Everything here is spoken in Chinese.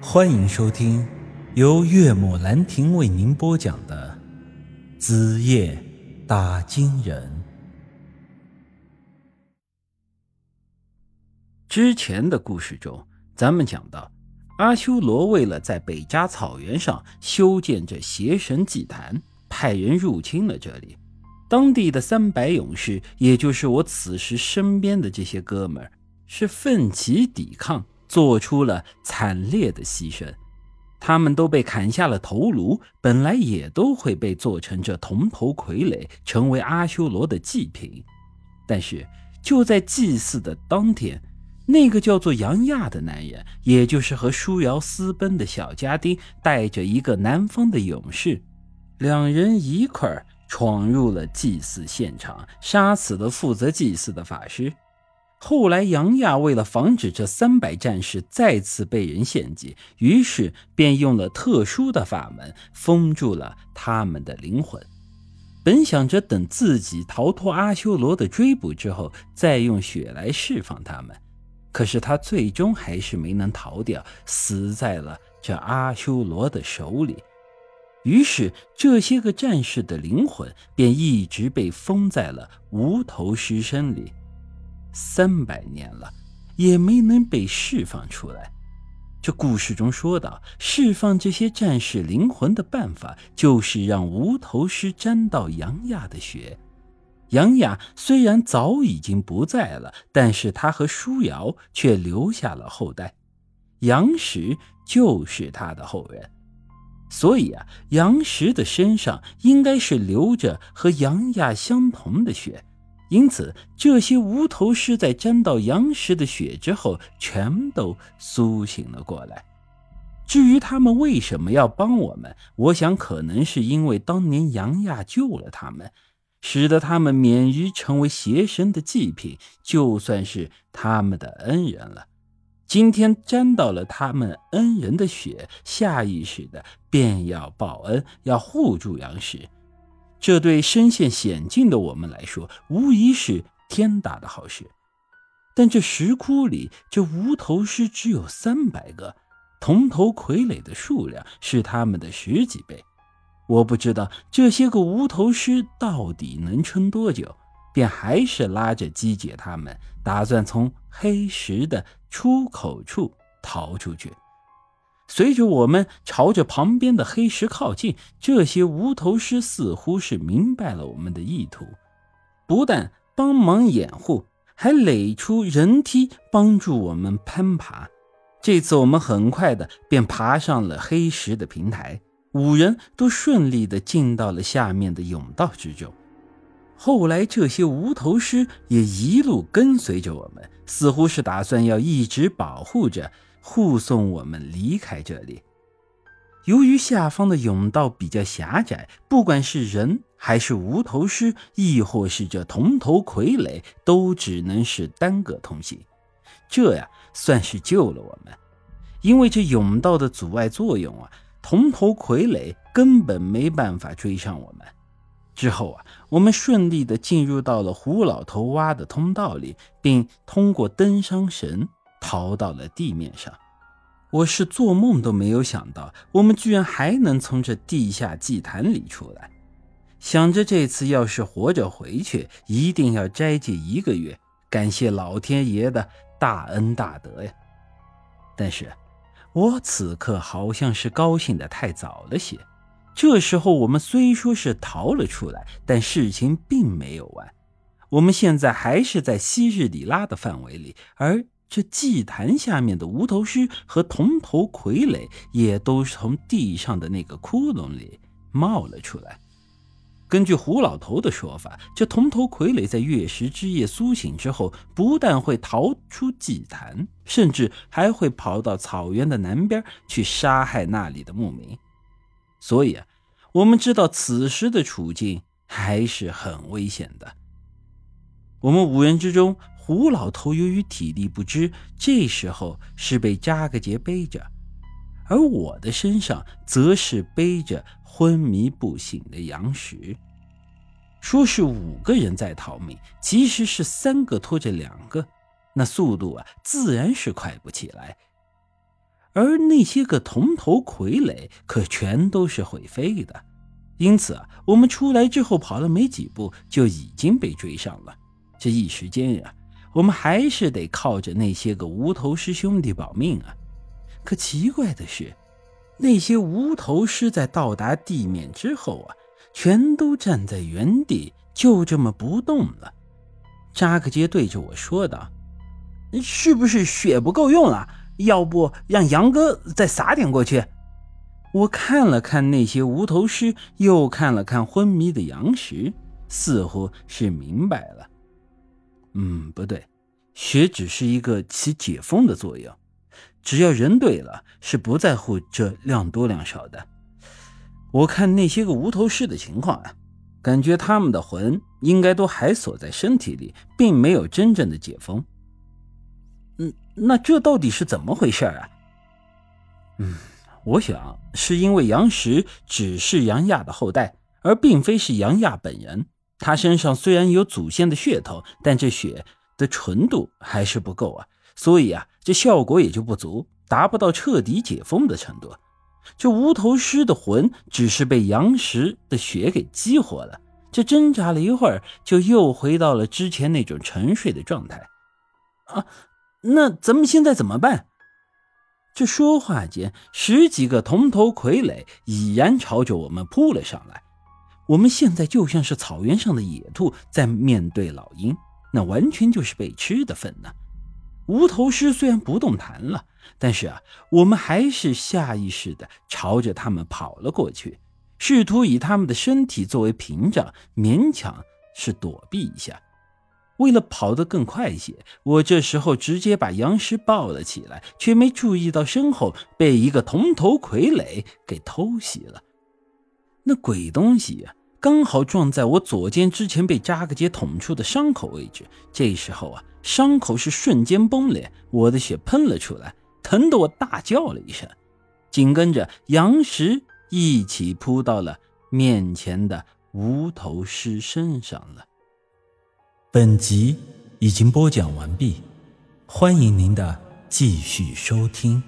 欢迎收听由岳母兰亭为您播讲的《子夜打金人》。之前的故事中，咱们讲到，阿修罗为了在北迦草原上修建这邪神祭坛，派人入侵了这里。当地的三百勇士，也就是我此时身边的这些哥们儿，是奋起抵抗。做出了惨烈的牺牲，他们都被砍下了头颅，本来也都会被做成这铜头傀儡，成为阿修罗的祭品。但是就在祭祀的当天，那个叫做杨亚的男人，也就是和舒瑶私奔的小家丁，带着一个南方的勇士，两人一块闯入了祭祀现场，杀死了负责祭祀的法师。后来，杨亚为了防止这三百战士再次被人献祭，于是便用了特殊的法门封住了他们的灵魂。本想着等自己逃脱阿修罗的追捕之后，再用血来释放他们，可是他最终还是没能逃掉，死在了这阿修罗的手里。于是，这些个战士的灵魂便一直被封在了无头尸身里。三百年了，也没能被释放出来。这故事中说到，释放这些战士灵魂的办法，就是让无头尸沾到杨亚的血。杨亚虽然早已经不在了，但是他和舒瑶却留下了后代，杨石就是他的后人。所以啊，杨石的身上应该是流着和杨亚相同的血。因此，这些无头尸在沾到杨石的血之后，全都苏醒了过来。至于他们为什么要帮我们，我想可能是因为当年杨亚救了他们，使得他们免于成为邪神的祭品，就算是他们的恩人了。今天沾到了他们恩人的血，下意识的便要报恩，要护住杨石。这对身陷险境的我们来说，无疑是天大的好事。但这石窟里，这无头尸只有三百个，铜头傀儡的数量是他们的十几倍。我不知道这些个无头尸到底能撑多久，便还是拉着姬姐他们，打算从黑石的出口处逃出去。随着我们朝着旁边的黑石靠近，这些无头尸似乎是明白了我们的意图，不但帮忙掩护，还垒出人梯帮助我们攀爬。这次我们很快的便爬上了黑石的平台，五人都顺利的进到了下面的甬道之中。后来，这些无头尸也一路跟随着我们，似乎是打算要一直保护着。护送我们离开这里。由于下方的甬道比较狭窄，不管是人还是无头尸，亦或是这铜头傀儡，都只能是单个通行。这呀，算是救了我们。因为这甬道的阻碍作用啊，铜头傀儡根本没办法追上我们。之后啊，我们顺利的进入到了胡老头挖的通道里，并通过登山绳。逃到了地面上，我是做梦都没有想到，我们居然还能从这地下祭坛里出来。想着这次要是活着回去，一定要斋戒一个月，感谢老天爷的大恩大德呀！但是，我此刻好像是高兴的太早了些。这时候，我们虽说是逃了出来，但事情并没有完。我们现在还是在昔日里拉的范围里，而。这祭坛下面的无头尸和铜头傀儡也都从地上的那个窟窿里冒了出来。根据胡老头的说法，这铜头傀儡在月食之夜苏醒之后，不但会逃出祭坛，甚至还会跑到草原的南边去杀害那里的牧民。所以啊，我们知道此时的处境还是很危险的。我们五人之中。胡老头由于体力不支，这时候是被扎个结背着，而我的身上则是背着昏迷不醒的杨石。说是五个人在逃命，其实是三个拖着两个，那速度啊，自然是快不起来。而那些个铜头傀儡可全都是会飞的，因此啊，我们出来之后跑了没几步，就已经被追上了。这一时间呀，我们还是得靠着那些个无头师兄弟保命啊。可奇怪的是，那些无头师在到达地面之后啊，全都站在原地，就这么不动了。扎克杰对着我说道：“是不是血不够用了？”要不让杨哥再撒点过去？我看了看那些无头尸，又看了看昏迷的杨石，似乎是明白了。嗯，不对，血只是一个起解封的作用，只要人对了，是不在乎这量多量少的。我看那些个无头尸的情况啊，感觉他们的魂应该都还锁在身体里，并没有真正的解封。嗯，那这到底是怎么回事啊？嗯，我想是因为杨石只是杨亚的后代，而并非是杨亚本人。他身上虽然有祖先的血统，但这血的纯度还是不够啊，所以啊，这效果也就不足，达不到彻底解封的程度。这无头尸的魂只是被杨石的血给激活了，这挣扎了一会儿，就又回到了之前那种沉睡的状态。啊！那咱们现在怎么办？这说话间，十几个铜头傀儡已然朝着我们扑了上来。我们现在就像是草原上的野兔在面对老鹰，那完全就是被吃的份呢。无头尸虽然不动弹了，但是啊，我们还是下意识的朝着他们跑了过去，试图以他们的身体作为屏障，勉强是躲避一下。为了跑得更快些，我这时候直接把杨石抱了起来，却没注意到身后被一个铜头傀儡给偷袭了。那鬼东西呀，刚好撞在我左肩之前被扎个结捅出的伤口位置。这时候啊，伤口是瞬间崩裂，我的血喷了出来，疼得我大叫了一声。紧跟着，杨石一起扑到了面前的无头尸身上了。本集已经播讲完毕，欢迎您的继续收听。